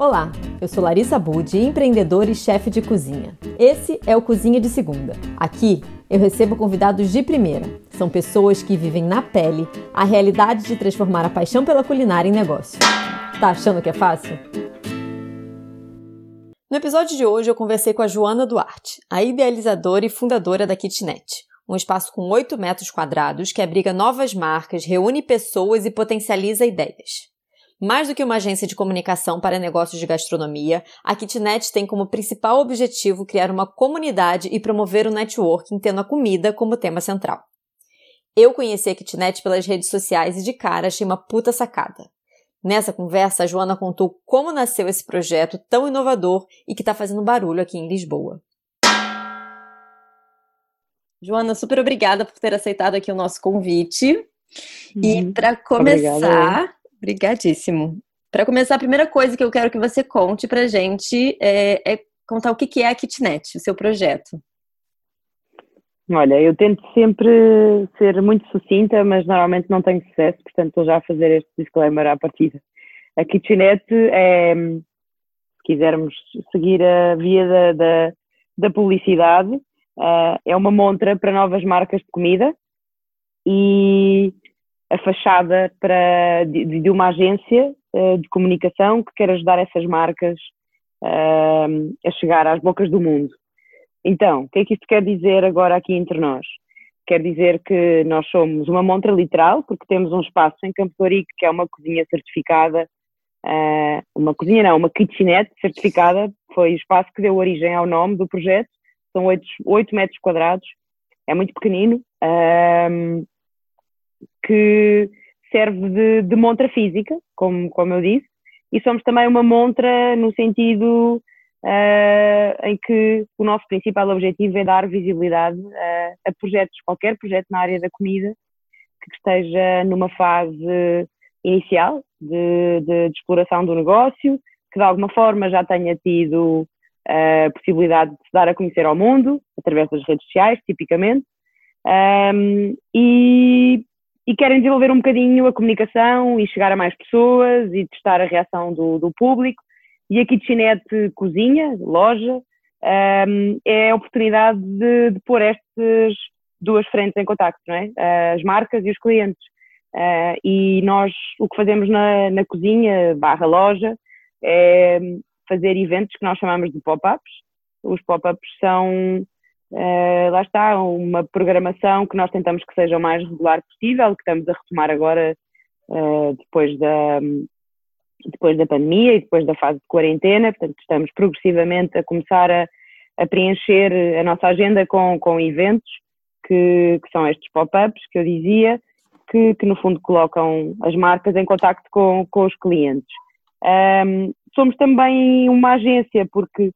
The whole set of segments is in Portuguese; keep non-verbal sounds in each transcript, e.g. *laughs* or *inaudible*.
Olá, eu sou Larissa Budi, empreendedora e chefe de cozinha. Esse é o Cozinha de Segunda. Aqui eu recebo convidados de primeira. São pessoas que vivem na pele a realidade de transformar a paixão pela culinária em negócio. Tá achando que é fácil? No episódio de hoje eu conversei com a Joana Duarte, a idealizadora e fundadora da Kitnet, um espaço com 8 metros quadrados que abriga novas marcas, reúne pessoas e potencializa ideias. Mais do que uma agência de comunicação para negócios de gastronomia, a Kitnet tem como principal objetivo criar uma comunidade e promover o networking tendo a comida como tema central. Eu conheci a Kitnet pelas redes sociais e de cara achei uma puta sacada. Nessa conversa, a Joana contou como nasceu esse projeto tão inovador e que está fazendo barulho aqui em Lisboa. Joana, super obrigada por ter aceitado aqui o nosso convite. Uhum. E para começar, Obrigada. Obrigadíssimo. Para começar, a primeira coisa que eu quero que você conte para gente é, é, contar o que é a Kitnet, o seu projeto. Olha, eu tento sempre ser muito sucinta, mas normalmente não tenho sucesso, portanto estou já a fazer este disclaimer à partida. A Kitnet é, se quisermos seguir a via da, da, da publicidade, uh, é uma montra para novas marcas de comida e a fachada para, de, de uma agência uh, de comunicação que quer ajudar essas marcas uh, a chegar às bocas do mundo. Então, o que é que isto quer dizer agora aqui entre nós? Quer dizer que nós somos uma montra literal, porque temos um espaço em Campo Torico que é uma cozinha certificada, uh, uma cozinha não, uma kitchenette certificada, foi o espaço que deu origem ao nome do projeto, são 8, 8 metros quadrados, é muito pequenino, que serve de, de montra física, como, como eu disse, e somos também uma montra no sentido uh, em que o nosso principal objetivo é dar visibilidade uh, a projetos, qualquer projeto na área da comida que esteja numa fase inicial de, de, de exploração do negócio, que de alguma forma já tenha tido a uh, possibilidade de se dar a conhecer ao mundo, através das redes sociais, tipicamente, um, e, e querem desenvolver um bocadinho a comunicação e chegar a mais pessoas e testar a reação do, do público. E a Kitchenette Cozinha, loja, um, é a oportunidade de, de pôr estas duas frentes em contacto, não é? As marcas e os clientes. Uh, e nós o que fazemos na, na cozinha barra loja é fazer eventos que nós chamamos de pop-ups. Os pop-ups são Uh, lá está, uma programação que nós tentamos que seja o mais regular possível, que estamos a retomar agora uh, depois, da, depois da pandemia e depois da fase de quarentena, portanto estamos progressivamente a começar a, a preencher a nossa agenda com, com eventos, que, que são estes pop-ups que eu dizia, que, que, no fundo colocam as marcas em contacto com, com os clientes. Um, somos também uma agência, porque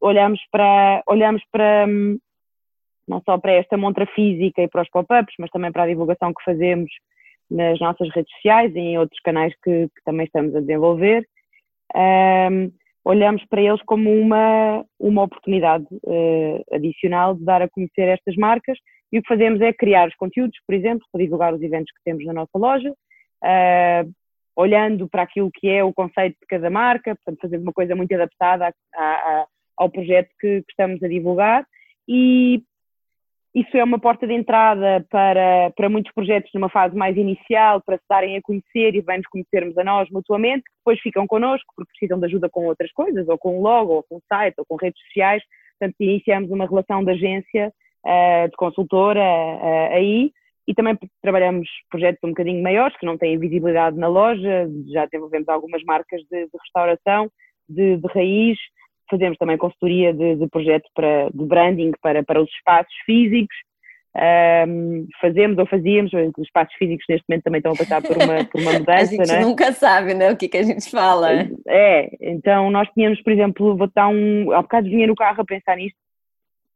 olhamos para, olhamos para hum, não só para esta montra física e para os pop-ups, mas também para a divulgação que fazemos nas nossas redes sociais e em outros canais que, que também estamos a desenvolver. Um, olhamos para eles como uma, uma oportunidade uh, adicional de dar a conhecer estas marcas e o que fazemos é criar os conteúdos, por exemplo, para divulgar os eventos que temos na nossa loja, uh, olhando para aquilo que é o conceito de cada marca, portanto, fazendo uma coisa muito adaptada a, a, ao projeto que, que, estamos a divulgar. E isso é uma porta de entrada para, para muitos projetos numa fase mais inicial, para se darem a conhecer e bem-nos conhecermos a nós mutuamente, depois ficam connosco porque precisam de ajuda com outras coisas, ou com logo, ou com site, ou com redes sociais, portanto iniciamos uma relação de agência, uh, de consultora uh, aí, e também trabalhamos projetos um bocadinho maiores, que não têm visibilidade na loja, já desenvolvemos algumas marcas de, de restauração, de, de, raiz, fazemos também consultoria de, de projeto para, de branding para, para os espaços físicos, um, fazemos ou fazíamos, os espaços físicos neste momento também estão a passar por uma, por uma *laughs* mudança. a gente é? nunca sabe né, o que, que a gente fala. É, então nós tínhamos, por exemplo, vou dar um. Há bocado vinha no carro a pensar nisto,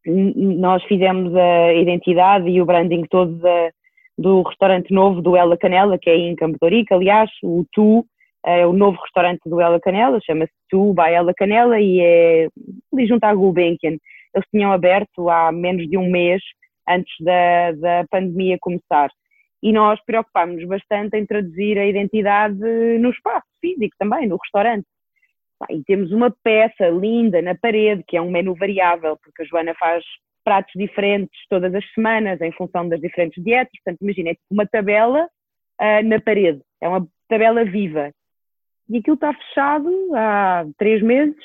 nós fizemos a identidade e o branding todo da, do restaurante novo do Ela Canela, que é em Campo. Aliás, o Tu é o novo restaurante do Ela Canela, chama-se Tu by Ela Canela e é ali junto à Gulbenkian. Eles tinham aberto há menos de um mês antes da, da pandemia começar. e nós preocupámos-nos bastante em traduzir a identidade no espaço físico também, no restaurante. E temos uma peça linda na parede, que é um menu variável, porque a Joana faz pratos diferentes todas as semanas em função das diferentes dietas. Portanto, imagina, é tipo uma tabela uh, na parede, é uma tabela viva. E aquilo está fechado há três meses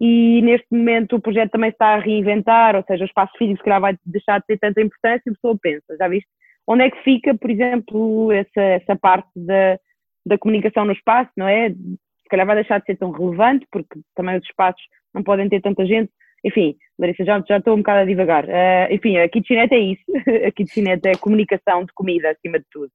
e neste momento o projeto também está a reinventar, ou seja, o espaço físico se calhar vai deixar de ter tanta importância e a pessoa pensa, já viste? Onde é que fica, por exemplo, essa, essa parte da, da comunicação no espaço, não é? Se calhar vai deixar de ser tão relevante, porque também os espaços não podem ter tanta gente. Enfim, Larissa, já, já estou um bocado a divagar. Uh, enfim, a kitchenette é isso. *laughs* a kitchenette é comunicação de comida, acima de tudo.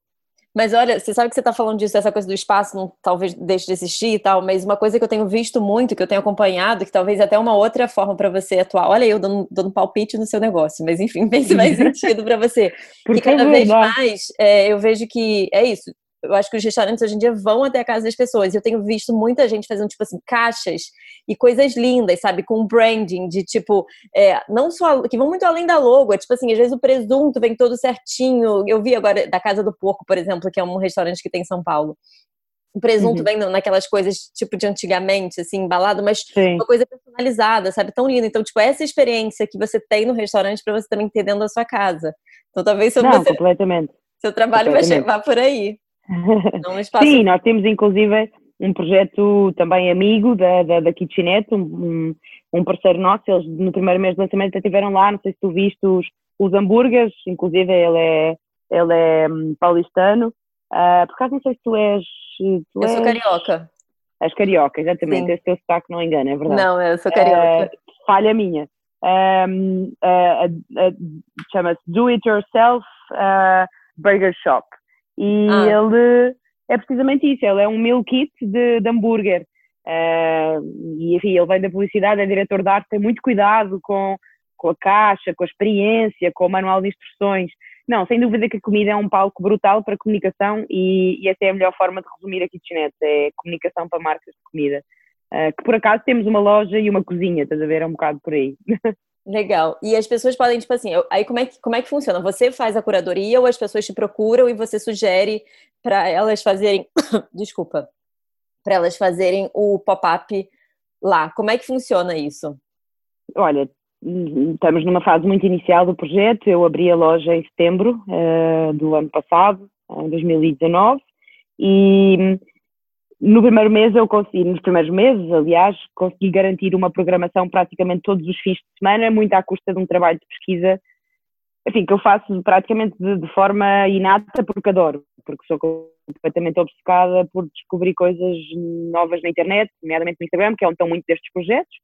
Mas olha, você sabe que você está falando disso, essa coisa do espaço não talvez deixe de existir e tal, mas uma coisa que eu tenho visto muito, que eu tenho acompanhado, que talvez até uma outra forma para você atuar. Olha, eu dando, dando palpite no seu negócio, mas enfim, vê se faz sentido para você. Porque cada vez mais é, eu vejo que é isso eu acho que os restaurantes hoje em dia vão até a casa das pessoas. Eu tenho visto muita gente fazendo, tipo assim, caixas e coisas lindas, sabe? Com branding de tipo, é, não só que vão muito além da logo. É tipo assim, às vezes o presunto vem todo certinho. Eu vi agora da Casa do Porco, por exemplo, que é um restaurante que tem em São Paulo. O presunto uhum. vem naquelas coisas tipo de antigamente, assim, embalado, mas Sim. uma coisa personalizada, sabe? Tão linda. Então, tipo, essa experiência que você tem no restaurante para você também ter dentro da sua casa. Então, talvez seu, Não, você, *laughs* completamente. seu trabalho vai chegar por aí. *laughs* É Sim, nós temos inclusive um projeto também amigo da, da, da Kitchenette, um, um, parceiro nosso, eles no primeiro mês de lançamento estiveram lá, não sei se tu viste os, os hambúrgueres, inclusive ele é, ele é um, paulistano, uh, por acaso não sei se tu és... Tu eu és, sou carioca. És carioca, exatamente, Sim. esse teu sotaque não engana, é verdade. Não, eu sou carioca. Uh, falha minha. Um, uh, Chama-se Do It Yourself Burger Shop. E ah. ele é precisamente isso, ele é um meal kit de, de hambúrguer. Uh, e enfim, ele vem da publicidade, é diretor de arte, tem muito cuidado com, com a caixa, com a experiência, com o manual de instruções. Não, sem dúvida que a comida é um palco brutal para comunicação e, e essa é a melhor forma de resumir a kitchenette, é comunicação para marcas de comida. Uh, que por acaso temos uma loja e uma cozinha, estás a ver? É um bocado por aí. *laughs* Legal. E as pessoas podem, tipo assim, aí como é, que, como é que funciona? Você faz a curadoria ou as pessoas te procuram e você sugere para elas fazerem. *coughs* Desculpa. Para elas fazerem o pop-up lá. Como é que funciona isso? Olha, estamos numa fase muito inicial do projeto. Eu abri a loja em setembro uh, do ano passado, em 2019, e no primeiro mês eu consegui, nos primeiros meses, aliás, consegui garantir uma programação praticamente todos os fins de semana, muito à custa de um trabalho de pesquisa, enfim, que eu faço praticamente de, de forma inata porque adoro, porque sou completamente obcecada por descobrir coisas novas na internet, nomeadamente no Instagram, que é onde estão muitos destes projetos,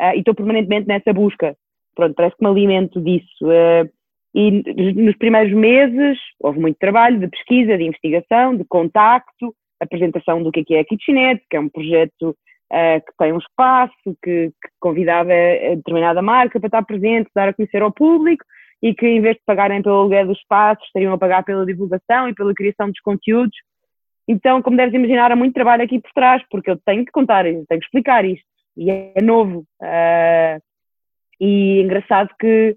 uh, e estou permanentemente nessa busca. Pronto, parece que me alimento disso. Uh, e nos primeiros meses houve muito trabalho de pesquisa, de investigação, de contacto, apresentação do que é, que é a Kitchenette, que é um projeto uh, que tem um espaço, que, que convidava a determinada marca para estar presente, dar a conhecer ao público e que em vez de pagarem pelo aluguel do espaço, estariam a pagar pela divulgação e pela criação dos conteúdos. Então, como deves imaginar, há muito trabalho aqui por trás, porque eu tenho que contar, tenho que explicar isto, e é novo. Uh, e é engraçado que,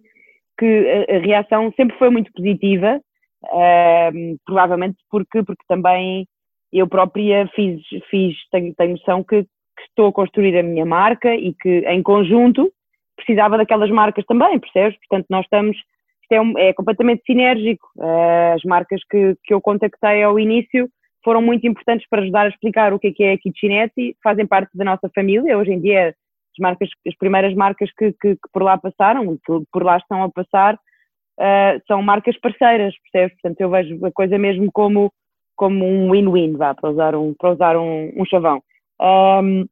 que a, a, reação sempre foi muito positiva, uh, provavelmente porque, porque também eu própria fiz, fiz tenho, tenho noção que, que, estou a construir a minha marca e que em conjunto precisava daquelas marcas também, percebes? Portanto, nós estamos, isto é, um, é completamente sinérgico. Uh, as marcas que, que eu contactei ao início foram muito importantes para ajudar a explicar o que é que é a Kitchenette fazem parte da nossa família. Hoje em dia, as, marcas, as primeiras marcas que, que, que por lá passaram e que por lá estão a passar uh, são marcas parceiras, percebes? Portanto, eu vejo a coisa mesmo como como um win-win, vá, para usar um, para usar um, um chavão. Um,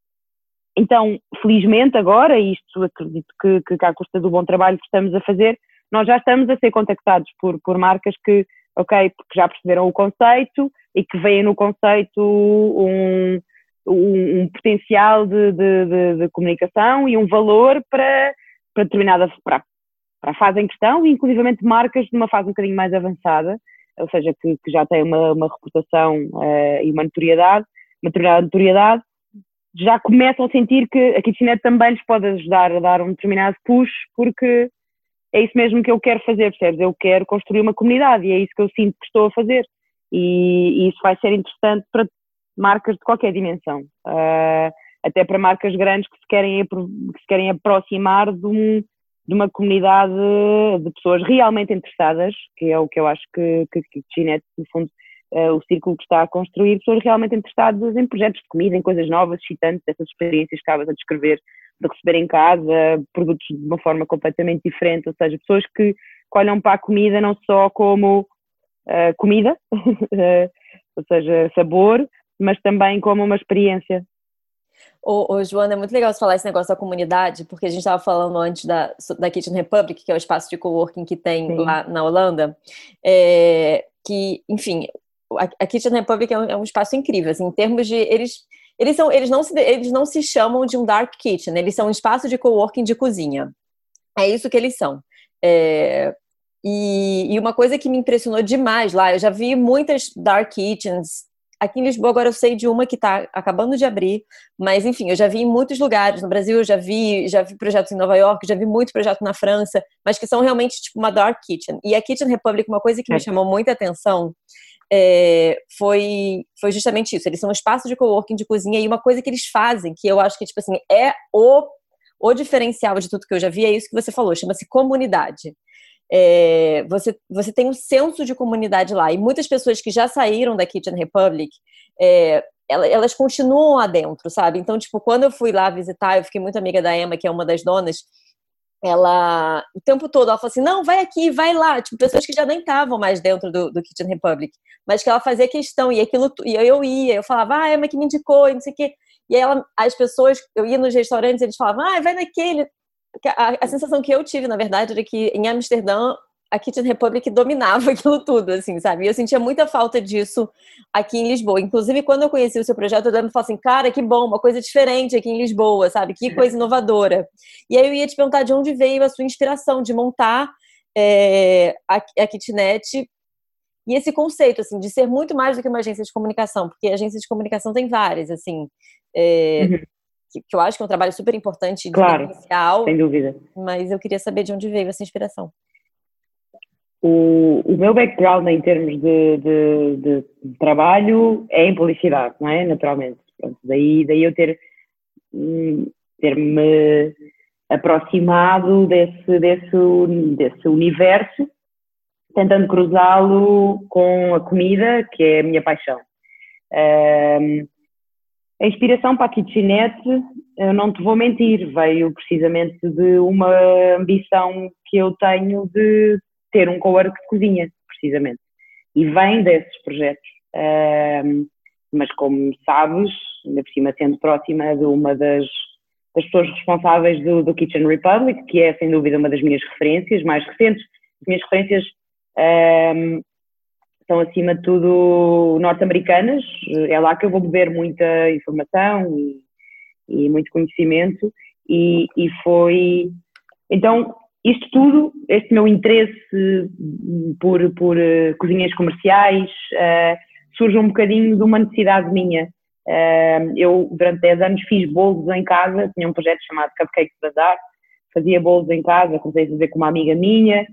então, felizmente agora, isto acredito que, que, que à custa do bom trabalho que estamos a fazer, nós já estamos a ser contactados por, por marcas que, ok, porque já perceberam o conceito e que veem no conceito um, um, um potencial de, de, de, de, comunicação e um valor para, para determinada, para, para a fase em questão, e inclusivamente marcas de uma fase um bocadinho mais avançada, ou seja, que, que já tem uma, uma reputação uh, e uma notoriedade, uma notoriedade, já começam a sentir que a kitchenette também lhes pode ajudar a dar um determinado push, porque é isso mesmo que eu quero fazer, percebes? Eu quero construir uma comunidade e é isso que eu sinto que estou a fazer. E, e isso vai ser interessante para marcas de qualquer dimensão. Uh, até para marcas grandes que se querem, que se querem aproximar de, um, de, uma comunidade de pessoas realmente interessadas, que é o que eu acho que, que, que Ginete, no fundo, uh, o círculo que está a construir, pessoas realmente interessadas em projetos de comida, em coisas novas, excitantes, essas experiências que acabas a descrever, de receber em casa produtos de uma forma completamente diferente, ou seja, pessoas que, olham para a comida não só como uh, comida, *laughs* ou seja, sabor, mas também como uma experiência. Ô, ô, Joana, é muito legal você falar esse negócio da comunidade, porque a gente estava falando antes da, da Kitchen Republic, que é o espaço de coworking que tem Sim. lá na Holanda, é, que, enfim, a, a Kitchen Republic é um, é um, espaço incrível, assim, em termos de... Eles, eles, são, eles, não se, eles não se chamam de um dark kitchen, eles são um espaço de coworking de cozinha. É isso que eles são. É, e, e, uma coisa que me impressionou demais lá, eu já vi muitas dark kitchens Aqui em Lisboa agora eu sei de uma que está acabando de abrir, mas enfim, eu já vi em muitos lugares no Brasil, eu já vi, já vi projetos em Nova York, já vi muito projeto na França, mas que são realmente tipo uma dark kitchen. E a Kitchen Republic, uma coisa que me é. chamou muita atenção é, foi, foi justamente isso. Eles são um espaço de coworking de cozinha e uma coisa que eles fazem, que eu acho que tipo assim é o o diferencial de tudo que eu já vi é isso que você falou, chama-se comunidade é, você, você tem um senso de comunidade lá. E muitas pessoas que já saíram da Kitchen Republic, é, elas continuam lá dentro, sabe? Então, tipo, quando eu fui lá visitar, eu fiquei muito amiga da Emma, que é uma das donas, ela, o tempo todo, ela falou assim, não, vai aqui, vai lá, tipo, pessoas que já nem estavam mais dentro do, do Kitchen Republic, mas que ela fazia questão, e aquilo, e eu ia, eu falava, ah, Emma que me indicou, e não sei o quê, e aí ela, as pessoas, eu ia nos restaurantes, eles falavam, ah, vai naquele, a, a, sensação que eu tive, na verdade, era que em Amsterdã a Kitchen Republic dominava *laughs* aquilo tudo, assim, sabe? E eu sentia muita falta disso aqui em Lisboa. Inclusive, quando eu conheci o seu projeto, eu me falei assim, cara, que bom, uma coisa diferente aqui em Lisboa, sabe? Que coisa inovadora. E aí eu ia te perguntar de onde veio a sua inspiração de montar é, a, a kitnet e esse conceito, assim, de ser muito mais do que uma agência de comunicação, porque agência de comunicação tem várias, assim. É, uhum que, que eu acho que é um trabalho super importante claro, inicial. Sem dúvida. Mas eu queria saber de onde veio essa inspiração. O, o meu background em termos de, de, de, trabalho é em publicidade, não é? Naturalmente. Pronto, daí, daí eu ter, hum, ter me aproximado desse, desse, desse universo, tentando cruzá-lo com a comida, que é a minha paixão. Um, a inspiração para a kitchenette, eu não te vou mentir, veio precisamente de uma ambição que eu tenho de ter um cowork de cozinha, precisamente. E vem desses projetos. Um, mas como sabes, ainda por cima sendo próxima de uma das, das pessoas responsáveis do, do, Kitchen Republic, que é sem dúvida uma das minhas referências mais recentes, as minhas referências um, são acima de tudo norte-americanas, é lá que eu vou beber muita informação e, e muito conhecimento. E, e, foi, então isto tudo, este meu interesse por, por uh, cozinhas comerciais uh, surge um bocadinho de uma necessidade minha. Uh, eu durante 10 anos fiz bolos em casa, tinha um projeto chamado Cupcakes Bazar, fazia bolos em casa, comecei a fazer com uma amiga minha,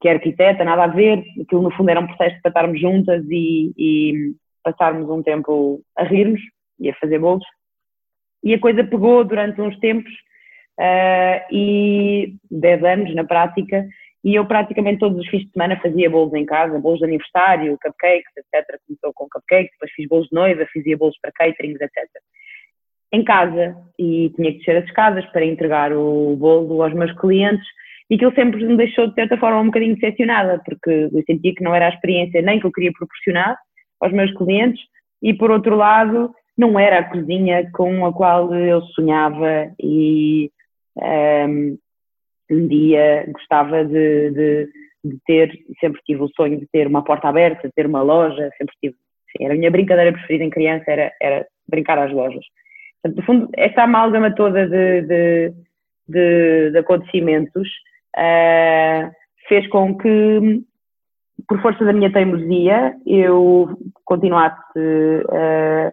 que é arquiteta, nada a ver, aquilo no fundo era um processo para estarmos juntas e, e passarmos um tempo a rirmos e a fazer bolos. E a coisa pegou durante uns tempos uh, e 10 anos na prática, e eu praticamente todos os fins de semana fazia bolos em casa, bolos de aniversário, cupcakes, etc. Começou com cupcakes, depois fiz bolos de noiva, fazia bolos para caterings, etc. Em casa, e tinha que descer as escadas para entregar o bolo aos meus clientes, e aquilo sempre me deixou, de certa forma, um bocadinho decepcionada, porque eu sentia que não era a experiência nem que eu queria proporcionar aos meus clientes, e por outro lado, não era a cozinha com a qual eu sonhava e um, um dia gostava de, de, de, ter, sempre tive o sonho de ter uma porta aberta, de ter uma loja, sempre tive, era a minha brincadeira preferida em criança, era, era brincar às lojas. Portanto, no fundo, esta amálgama toda de, de, de acontecimentos uh, fez com que, por força da minha teimosia, eu continuasse uh,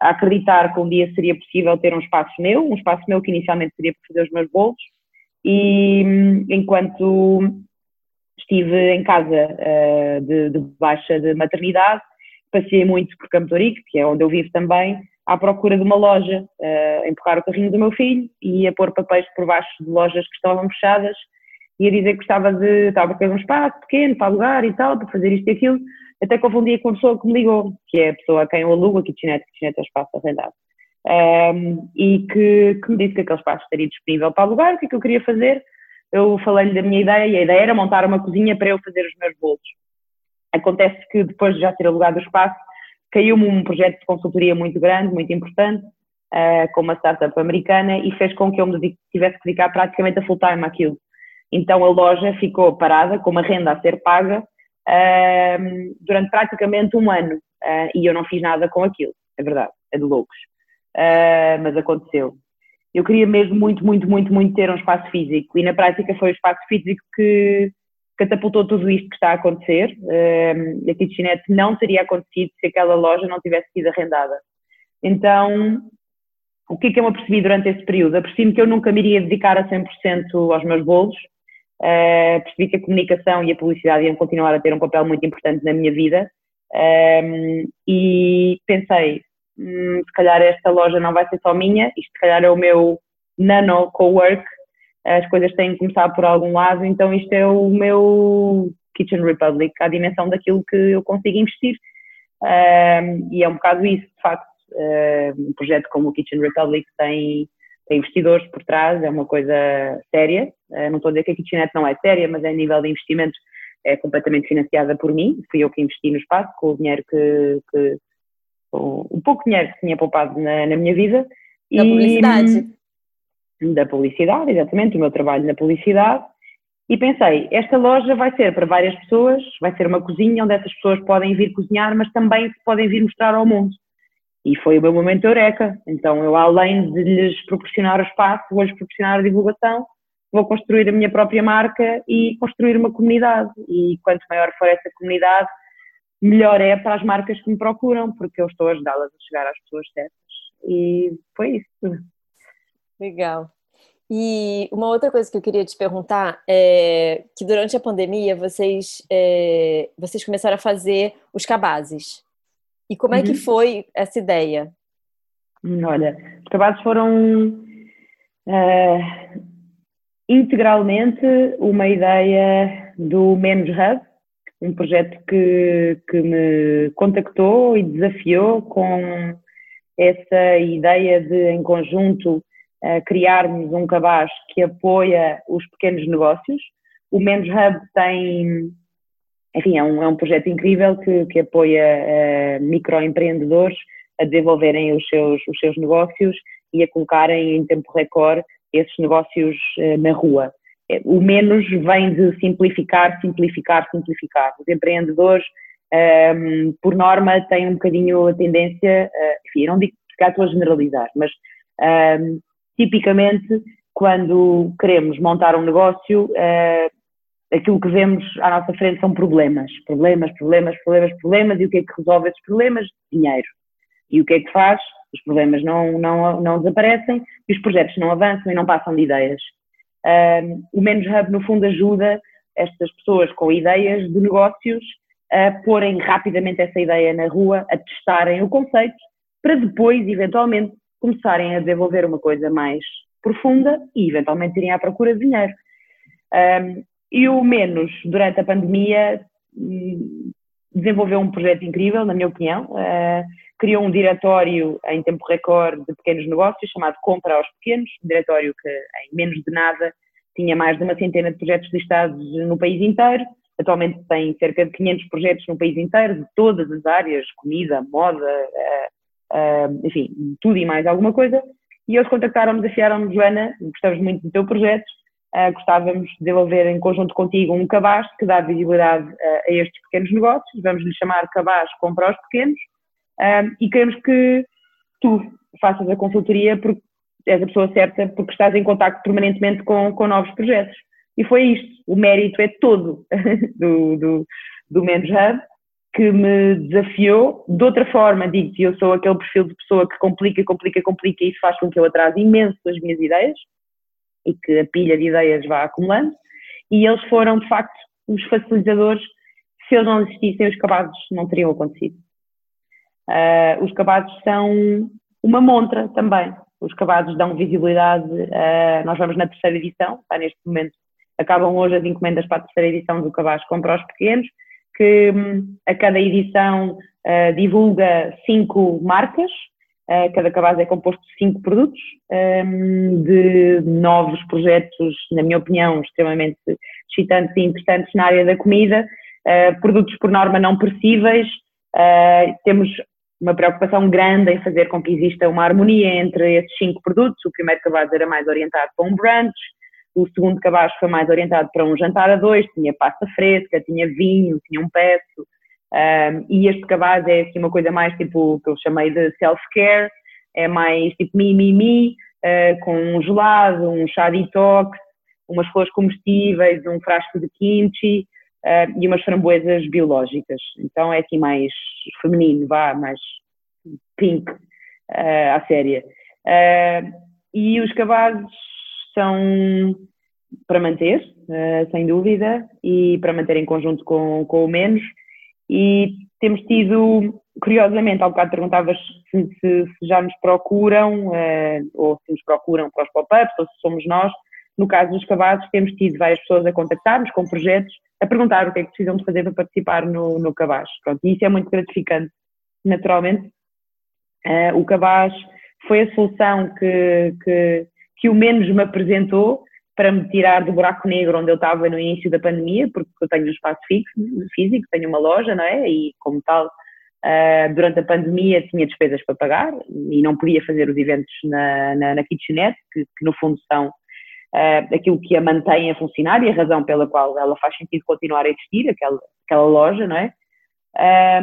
a acreditar que um dia seria possível ter um espaço meu, um espaço meu que inicialmente seria para fazer os meus bolos, e enquanto estive em casa uh, de, de, baixa de maternidade, passei muito por Campo Torico, que é onde eu vivo também, à procura de uma loja, uh, empurrar o carrinho do meu filho e a pôr papéis por baixo de lojas que estavam fechadas e a dizer que gostava de, estava a um espaço pequeno para alugar e tal, para fazer isto e aquilo, até dia com uma pessoa que me ligou, que é a pessoa a quem eu alugo a kitchenette, kitchenette é o espaço arrendado, um, e que, que, me disse que aquele espaço estaria disponível para alugar, o que é que eu queria fazer, eu falei-lhe da minha ideia e a ideia era montar uma cozinha para eu fazer os meus bolos. Acontece que depois de já ter alugado o espaço, caiu-me um projeto de consultoria muito grande, muito importante, uh, com uma startup americana e fez com que eu me tivesse que dedicar praticamente a full time àquilo. Então a loja ficou parada, com uma renda a ser paga, uh, durante praticamente um ano uh, e eu não fiz nada com aquilo, é verdade, é de loucos. mas aconteceu. Eu queria mesmo muito, muito, muito, muito ter um espaço físico e na prática foi o espaço físico que catapultou tudo isto que está a acontecer. Uh, a kitchenette não teria acontecido se aquela loja não tivesse sido arrendada. Então, o que é que eu me apercebi durante esse período? Apercebi-me que eu nunca me iria dedicar a 100% aos meus bolos. Uh, percebi que a comunicação e a publicidade iam continuar a ter um papel muito importante na minha vida. Um, e pensei, hum, se calhar esta loja não vai ser só minha, isto se calhar é o meu nano co-work as coisas têm que começar por algum lado, então isto é o meu Kitchen Republic, à dimensão daquilo que eu consigo investir. Um, e é um bocado isso, de facto. Um projeto como o Kitchen Republic tem, tem investidores por trás, é uma coisa séria. Uh, não estou a dizer que a Kitchenette não é séria, mas a nível de investimentos é completamente financiada por mim. Fui eu que investi no espaço com o dinheiro que, que o, pouco dinheiro que tinha poupado na, na minha vida. Da e, publicidade da publicidade, exatamente, o meu trabalho na publicidade, e pensei, esta loja vai ser para várias pessoas, vai ser uma cozinha onde essas pessoas podem vir cozinhar, mas também podem vir mostrar ao mundo. E foi o meu momento eureka. Então eu, além de lhes proporcionar o espaço, vou-lhes proporcionar a divulgação, vou construir a minha própria marca e construir uma comunidade. E quanto maior for essa comunidade, melhor é para as marcas que me procuram, porque eu estou a ajudá-las a chegar às pessoas certas. E foi isso. Legal. E uma outra coisa que eu queria te perguntar é que durante a pandemia vocês, é, vocês começaram a fazer os cabazes. E como uhum. é que uhum. foi essa ideia? Hum, olha, os cabazes foram uh, integralmente uma ideia do Menos Hub, um projeto que, que me contactou e desafiou com essa ideia de, em conjunto, uh, criarmos um cabaz que apoia os pequenos negócios. O Menos Hub tem, enfim, é um, é um projeto incrível que, que apoia uh, microempreendedores a desenvolverem os seus, os seus negócios e a colocarem em tempo recorde esses negócios uh, na rua. O menos vem de simplificar, simplificar, simplificar. Os empreendedores, um, ehm, por norma, têm um bocadinho a tendência, uh, enfim, não digo que estou a generalizar, mas um, ehm, tipicamente, quando queremos montar um negócio, uh, aquilo que vemos à nossa frente são problemas. Problemas, problemas, problemas, problemas. E o que é que resolve esses problemas? Dinheiro. E o que é que faz? Os problemas não, não, não desaparecem e os projetos não avançam e não passam de ideias. Uh, o Menos Hub, no fundo, ajuda estas pessoas com ideias de negócios a porem rapidamente essa ideia na rua, a testarem o conceito, para depois, eventualmente, começarem a desenvolver uma coisa mais profunda e eventualmente irem à procura de dinheiro. Um, e o menos, durante a pandemia, hum, desenvolveu um projeto incrível, na minha opinião. Uh, criou um diretório em tempo recorde de pequenos negócios, chamado Compra aos Pequenos, um diretório que em menos de nada tinha mais de uma centena de projetos listados no país inteiro. Atualmente tem cerca de 500 projetos no país inteiro, de todas as áreas, comida, moda, uh, uh, enfim, tudo e mais alguma coisa. E eles contactaram-me, desafiaram-me, Joana, gostamos muito do teu projeto, uh, gostávamos de desenvolver em conjunto contigo um cabaz que dá visibilidade uh, a estes pequenos negócios, vamos lhe chamar cabaz compra aos pequenos, e queremos que tu faças a consultoria porque és a pessoa certa, porque estás em contato permanentemente com, com novos projetos. E foi isto, o mérito é todo *laughs* do, do, do Menos Hub, que me desafiou. De outra forma, digo-te, eu sou aquele perfil de pessoa que complica, complica, complica e isso faz com que eu atrase imenso as minhas ideias. E que a pilha de ideias vá acumulando, e eles foram, de facto, os facilitadores. Se eles não existissem, os cabazes não teriam acontecido. Uh, os cabazes são uma montra também. Os cabazes dão visibilidade. Uh, nós vamos na terceira edição, está neste momento. Acabam hoje as encomendas para a terceira edição do Cabaz Compra aos Pequenos, que um, a cada edição uh, divulga cinco marcas, cada cabaz é composto de cinco produtos, um, de novos projetos, na minha opinião, extremamente excitantes e interessantes na área da comida, uh, produtos por norma não perecíveis, temos uma preocupação grande em fazer com que exista uma harmonia entre esses cinco produtos. O primeiro cabaz era mais orientado para um brunch, o segundo cabaz foi mais orientado para um jantar a dois, tinha pasta fresca, tinha vinho, tinha um peço, um, e este cabaz é assim uma coisa mais tipo, que eu chamei de self-care, é mais tipo mi-mi-mi, uh, com um gelado, um chá detox, umas flores comestíveis, um frasco de kimchi uh, e umas framboesas biológicas. Então é assim mais feminino, vá, mais pink uh, à séria. e os cabazes são para manter, sem dúvida, e para manter em conjunto com, com o menos. E temos tido, curiosamente, há bocado perguntavas se, se, se já nos procuram, uh, ou se nos procuram para os pop-ups, ou se somos nós. No caso dos cabazes, temos tido várias pessoas a contactar-nos com projetos, a perguntar o que é que precisam de fazer para participar no, no cabaz. Pronto, e isso é muito gratificante. Naturalmente, uh, o cabaz foi a solução que, que que o menos me apresentou para me tirar do buraco negro onde eu estava no início da pandemia, porque eu tenho um espaço fixo, físico, tenho uma loja, não é? E como tal, uh, durante a pandemia tinha despesas para pagar e não podia fazer os eventos na, na, na kitchenette, que, que, no fundo são uh, aquilo que a mantém a funcionar e a razão pela qual ela faz sentido continuar a existir, aquela, aquela loja, não é?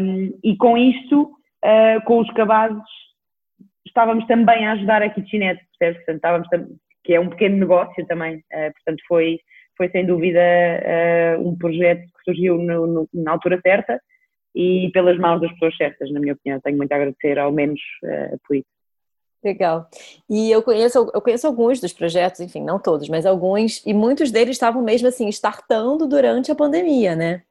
Um, e com isto, uh, com os cabazes, estávamos também a ajudar a kitchenette, percebes? Portanto, estávamos que é um pequeno negócio também, uh, portanto foi, foi sem dúvida uh, um projeto que surgiu no, no, na altura certa e pelas mãos das pessoas certas, na minha opinião. Tenho muito a agradecer, ao menos, uh, por isso. Legal. E eu conheço, eu conheço alguns dos projetos, enfim, não todos, mas alguns, e muitos deles estavam mesmo assim, startando durante a pandemia, né?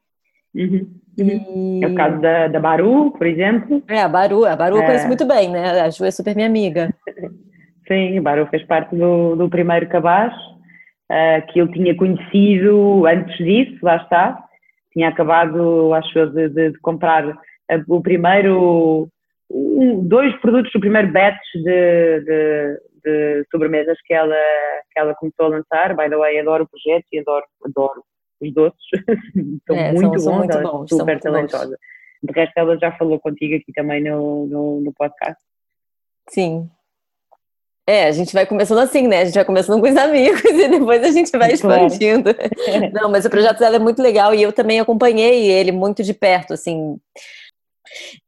Uhum. E... É o caso da, da Baru, por exemplo. É, a Baru, a Baru é. eu conheço muito bem, né? A Ju é super minha amiga. *laughs* Sim, a Baru fez parte do, do primeiro cabaz, uh, que eu tinha conhecido antes disso, lá está. Tinha acabado, acho de, de, de comprar o primeiro, um, dois produtos do primeiro batch de, de, de, sobremesas que ela, que ela começou a lançar. By the way, adoro o projeto e adoro, adoro os doces. *laughs* são, é, muito são, bons, são muito bons, super talentosa. De resto, ela já falou contigo aqui também no, no, no podcast. Sim, é, a gente vai começando assim, né? A gente vai começando com os amigos *laughs* e depois a gente vai expandindo. Claro. *laughs* Não, mas o projeto dela é muito legal e eu também acompanhei ele muito de perto, assim.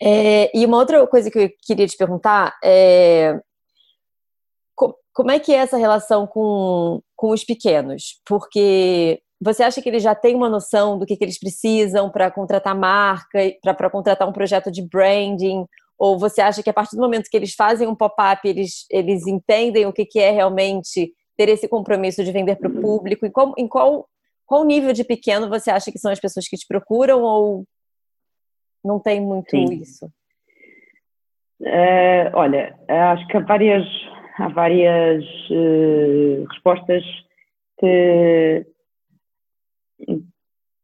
É, e uma outra coisa que eu queria te perguntar é como é que é essa relação com, com os pequenos? Porque você acha que eles já têm uma noção do que, que eles precisam para contratar marca, para contratar um projeto de branding? Ou você acha que a partir do momento que eles fazem um pop-up, eles, eles entendem o que, que é realmente ter esse compromisso de vender para o público? Em, qual, em qual, qual nível de pequeno você acha que são as pessoas que te procuram ou não tem muito Sim. isso? Uh, olha, acho que há várias, há várias uh, respostas que,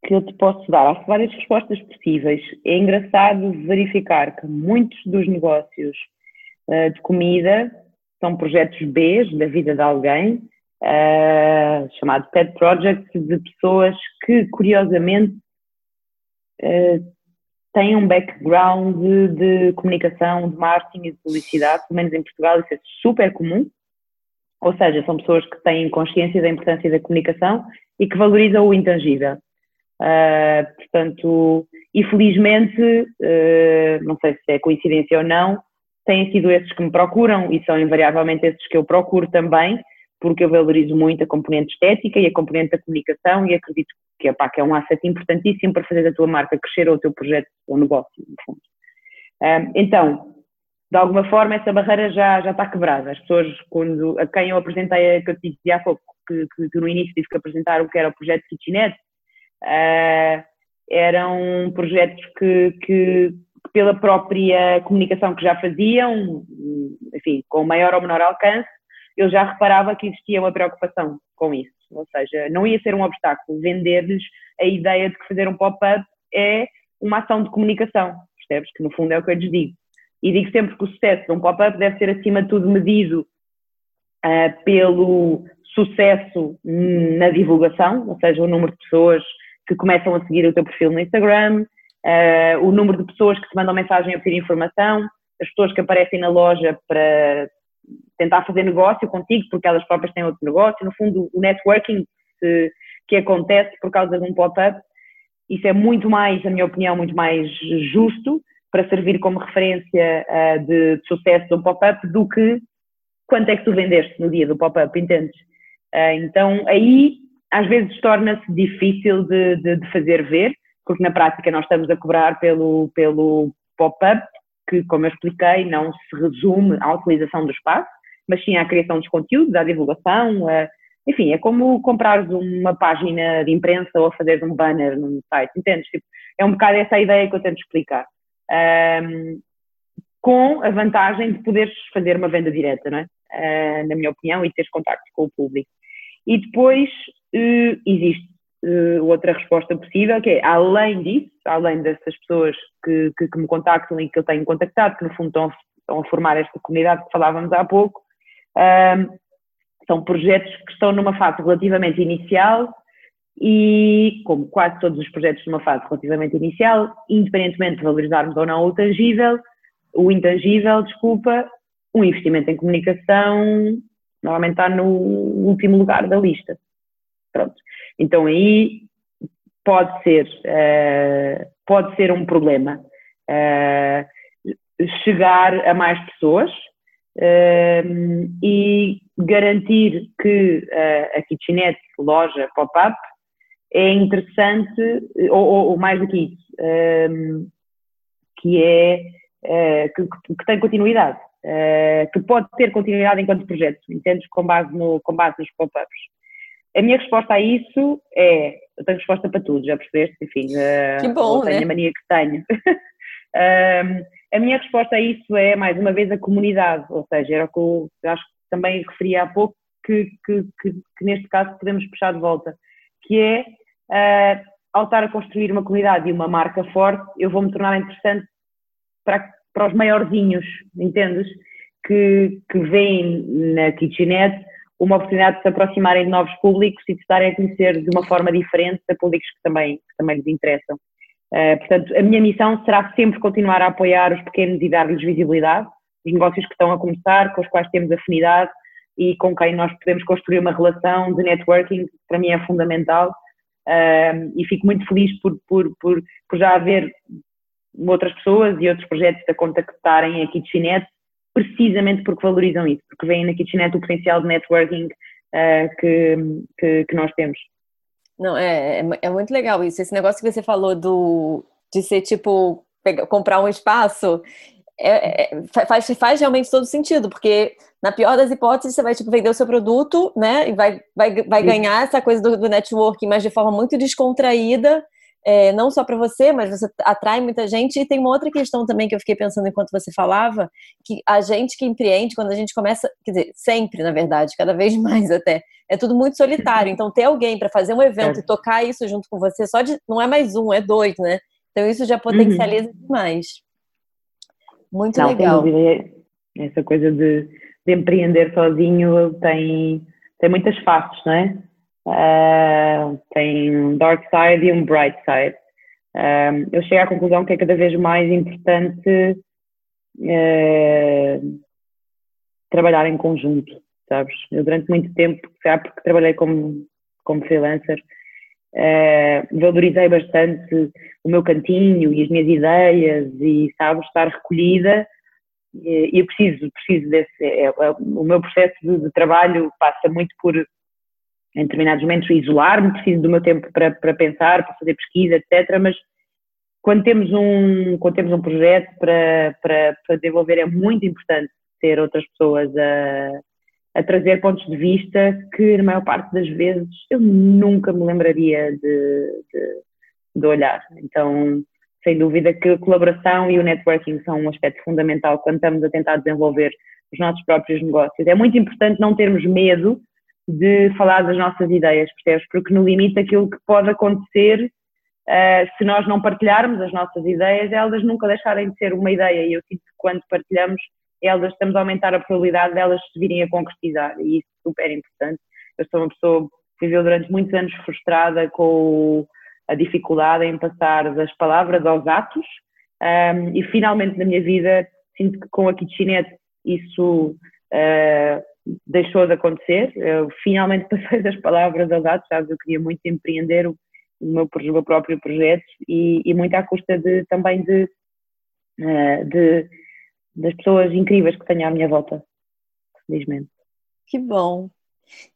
que eu te posso dar. Há várias respostas possíveis. É engraçado verificar que muitos dos negócios uh, de comida são projetos B da vida de alguém, uh, chamado pet projects, de pessoas que, curiosamente, uh, têm um background de, de, comunicação, de marketing e de publicidade, pelo menos em Portugal isso é super comum. Ou seja, são pessoas que têm consciência da importância da comunicação e que valorizam o intangível. Uh, portanto, infelizmente, uh, não sei se é coincidência ou não, têm sido esses que me procuram e são invariavelmente esses que eu procuro também, porque eu valorizo muito a componente estética e a componente da comunicação e acredito que, que é um asset importantíssimo para fazer a tua marca crescer ou o teu projeto ou negócio, no fundo. Uh, então, de alguma forma, essa barreira já, já está quebrada. As pessoas, quando, a quem eu apresentei, que eu te há pouco, que, que, que, no início tive que apresentar o que era o projeto Kitchenette, uh, eram projetos que, que, pela própria comunicação que já faziam, enfim, com maior ou menor alcance, eu já reparava que existia uma preocupação com isso. Ou seja, não ia ser um obstáculo vender-lhes a ideia de que fazer um pop-up é uma ação de comunicação, percebes? Que no fundo é o que eu lhes digo. E digo sempre que o sucesso de um pop-up deve ser acima de tudo medido uh, pelo sucesso na divulgação, ou seja, o número de pessoas que começam a seguir o teu perfil no Instagram, uh, o número de pessoas que te mandam mensagem a pedir informação, as pessoas que aparecem na loja para tentar fazer negócio contigo, porque elas próprias têm outro negócio. No fundo, o networking que, que acontece por causa de um pop-up, isso é muito mais, na minha opinião, muito mais justo para servir como referência uh, de, de, sucesso de um pop-up do que quanto é que tu vendeste no dia do pop-up, entendes? Uh, então, aí às vezes torna-se difícil de, de, de, fazer ver, porque na prática nós estamos a cobrar pelo, pelo pop-up, que, como eu expliquei, não se resume à utilização do espaço, mas sim à criação dos conteúdos, à divulgação, a, enfim, é como comprares uma página de imprensa ou fazeres um banner num site, entendes? Tipo, é um bocado essa a ideia que eu tento explicar. Um, com a vantagem de poderes fazer uma venda direta, não é? Uh, na minha opinião, e teres contacto com o público. E depois uh, existe uh, outra resposta possível, que é, além disso, além dessas pessoas que, que, que, me contactam e que eu tenho contactado, que no fundo estão, estão a formar esta comunidade que falávamos há pouco, são projetos que estão numa fase relativamente inicial e, como quase todos os projetos numa fase relativamente inicial, independentemente de valorizarmos ou não o tangível, o intangível, desculpa, um investimento em comunicação normalmente está no último lugar da lista. Pronto. Então aí pode ser, uh, pode ser um problema uh, chegar a mais pessoas uh, e garantir que a kitchenette, loja, pop-up é interessante, ou, ou, ou, mais do que isso, que é que, que, tem continuidade, que pode ter continuidade enquanto projeto, entendes? Com base, no, com base nos pop-ups. A minha resposta a isso é, eu tenho resposta para tudo, já percebeste? Enfim, eh, que bom, tenho né? a mania que tenho. *laughs* um, a minha resposta a isso é, mais uma vez, a comunidade, ou seja, era o que eu acho que também referia há pouco, que, que, que, que neste caso podemos puxar de volta, que é, uh, ao estar a construir uma comunidade e uma marca forte, eu vou-me tornar interessante para, para os maiorzinhos, entendes? Que, que vêm na kitchenette uma oportunidade de se aproximarem de novos públicos e de estarem a conhecer de uma forma diferente a públicos que também, que também lhes interessam. Uh, portanto, a minha missão será sempre continuar a apoiar os pequenos e dar-lhes visibilidade, os negócios que estão a começar, com os quais temos afinidade e com quem nós podemos construir uma relação de networking, que para mim é fundamental. Uh, e fico muito feliz por, por, por, por já haver outras pessoas e outros projetos a contactarem aqui de Chinete precisamente porque valorizam isso, porque veem na Kitchenette o potencial de networking uh, que, que, que, nós temos. Não, é, é, é, muito legal isso. Esse negócio que você falou do, de ser tipo pegar, comprar um espaço é, é, faz, faz realmente todo sentido, porque na pior das hipóteses, você vai tipo, vender o seu produto, né? E vai, vai, vai ganhar essa coisa do, do networking, mas de forma muito descontraída é, não só para você, mas você atrai muita gente. E tem uma outra questão também que eu fiquei pensando enquanto você falava, que a gente que empreende, quando a gente começa, quer dizer, sempre, na verdade, cada *laughs* vez mais até, é tudo muito solitário. Então, ter alguém para fazer um evento é. e tocar isso junto com você, só de, não é mais um, é dois, né? Então, isso já potencializa uhum. demais. Muito não, legal. Essa coisa de, de empreender sozinho tem, tem muitas faces, não é? Uh, tem um dark side e um bright side. Uh, eu chego à conclusão que é cada vez mais importante uh, trabalhar em conjunto, sabes? Eu durante muito tempo, já porque trabalhei como, como freelancer, valorizei bastante o meu cantinho e as minhas ideias e, sabes, estar recolhida e eu preciso, preciso desse, é, é, o meu processo de, de trabalho passa muito por em determinados momentos isolar-me, preciso do meu tempo para, para pensar, para fazer pesquisa, etc. Mas quando temos um, quando temos um projeto para, para, para desenvolver, é muito importante ter outras pessoas a, a trazer pontos de vista que, na maior parte das vezes, eu nunca me lembraria de, de, de olhar. Então, sem dúvida que a colaboração e o networking são um aspecto fundamental quando estamos a tentar desenvolver os nossos próprios negócios. É muito importante não termos medo de falar das nossas ideias, percebes? Porque no limite aquilo que pode acontecer Uh, se nós não partilharmos as nossas ideias, elas nunca deixarem de ser uma ideia. E eu sinto que quando partilhamos, elas estamos a aumentar a probabilidade delas se virem a concretizar. E isso é super importante. Eu sou uma pessoa que viveu durante muitos anos frustrada com a dificuldade em passar das palavras aos atos. Um, e finalmente na minha vida, sinto que com a Kitchenette isso uh, deixou de acontecer. Eu finalmente *laughs* passei das palavras aos atos, sabes? Eu queria muito empreender o o meu, o meu próprio projeto e, e muito à custa de, também de, uh, de, das pessoas incríveis que tenho à minha volta, felizmente. Que bom.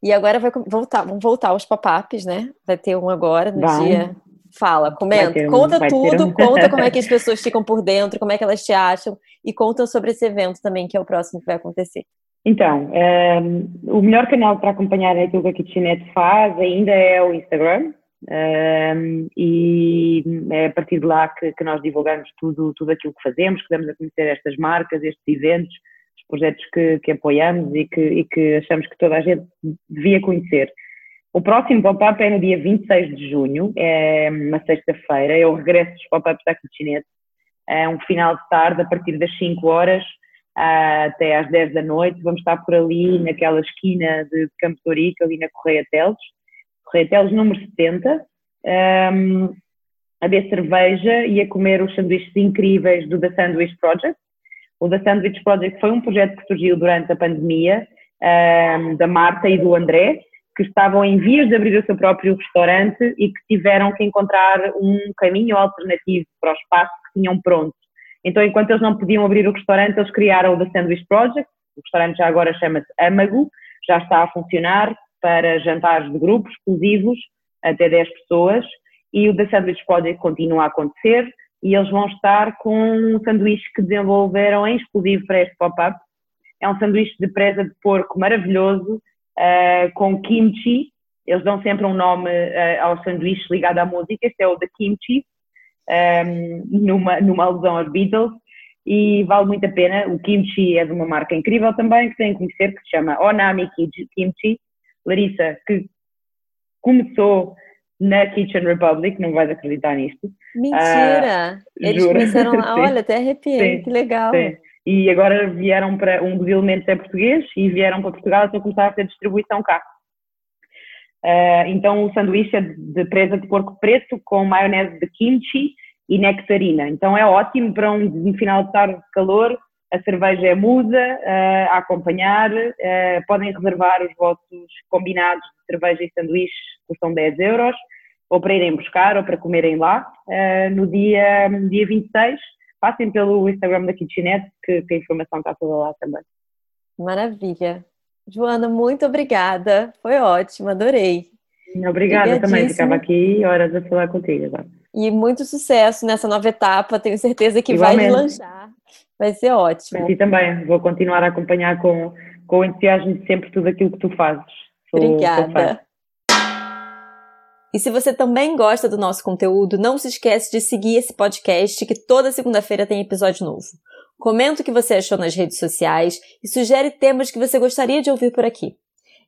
E agora vai voltar, vamos voltar aos pop-ups, né? Vai ter um agora no vai. dia. Fala, comenta, um, conta tudo, um. conta como é que *laughs* as pessoas ficam por dentro, como é que elas te acham e conta sobre esse evento também, que é o próximo que vai acontecer. Então, um, ehm, o melhor canal para acompanhar aquilo que a Kitchenette faz ainda é o Instagram, um, e é a partir de lá que, que, nós divulgamos tudo, tudo aquilo que fazemos, que damos a conhecer estas marcas, estes eventos, os projetos que, que apoiamos e que, e que, achamos que toda a gente devia conhecer. O próximo pop-up é no dia 26 de junho, é uma sexta-feira, é o regresso dos pop-ups da Kitchenette. É um final de tarde, a partir das 5 horas até às 10 da noite. Vamos estar por ali, naquela esquina de Campo Torico, ali na Correia Teles Corretelos número 70, um, a beber cerveja e a comer os sanduíches incríveis do The Sandwich Project. O The Sandwich Project foi um projeto que surgiu durante a pandemia, um, da Marta e do André, que estavam em vias de abrir o seu próprio restaurante e que tiveram que encontrar um caminho alternativo para o espaço que tinham pronto. Então, enquanto eles não podiam abrir o restaurante, eles criaram o The Sandwich Project. O restaurante já agora chama-se Amago, já está a funcionar, para jantares de grupos exclusivos, até 10 pessoas, e o The Sandwich Project continua a acontecer, e eles vão estar com um sanduíche que desenvolveram em exclusivo para este pop-up. É um sanduíche de presa de porco maravilhoso, uh, com kimchi. Eles dão sempre um nome uh, ao sanduíche ligado à música, este é o The Kimchi, um, ehm, numa, numa alusão aos Beatles, e vale muito a pena. O kimchi é de uma marca incrível também, que têm que conhecer, que se chama Onami Kimchi, Larissa, que começou na Kitchen Republic, não vais acreditar nisto. Mentira! Uh, Eles juro. começaram *laughs* lá, olha, até arrepiei, sim, que legal. Sim. E agora vieram para, um dos elementos é português, e vieram para Portugal para começar a ter distribuição cá. Uh, então o sanduíche é de presa de porco preto com maionese de kimchi e nectarina. Então é ótimo para um, final de tarde de calor a cerveja é muda uh, a acompanhar, uh, podem reservar os vossos combinados de cerveja e sanduíches, custam 10 euros, ou para irem buscar ou para comerem lá. No dia, dia 26, passem pelo Instagram da Kitchenette, que, que a informação está toda lá também. Maravilha. Joana, muito obrigada. Foi ótimo, adorei. Obrigada também, ficava aqui horas a falar contigo agora. E muito sucesso nessa nova etapa, tenho certeza que Igualmente. vai lançar. Vai ser ótimo. Para ti também, vou continuar a acompanhar com, com o entusiasmo de sempre tudo aquilo que tu fazes. Sou, Obrigada. E se você também gosta do nosso conteúdo, não se esquece de seguir esse podcast que toda segunda-feira tem episódio novo. Comenta o que você achou nas redes sociais e sugere temas que você gostaria de ouvir por aqui.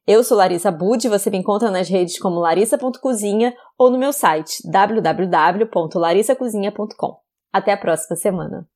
Eu sou Larissa Bud, você me encontra nas redes como larissa.cozinha ou no meu site www.larissacozinha.com. Até a próxima semana.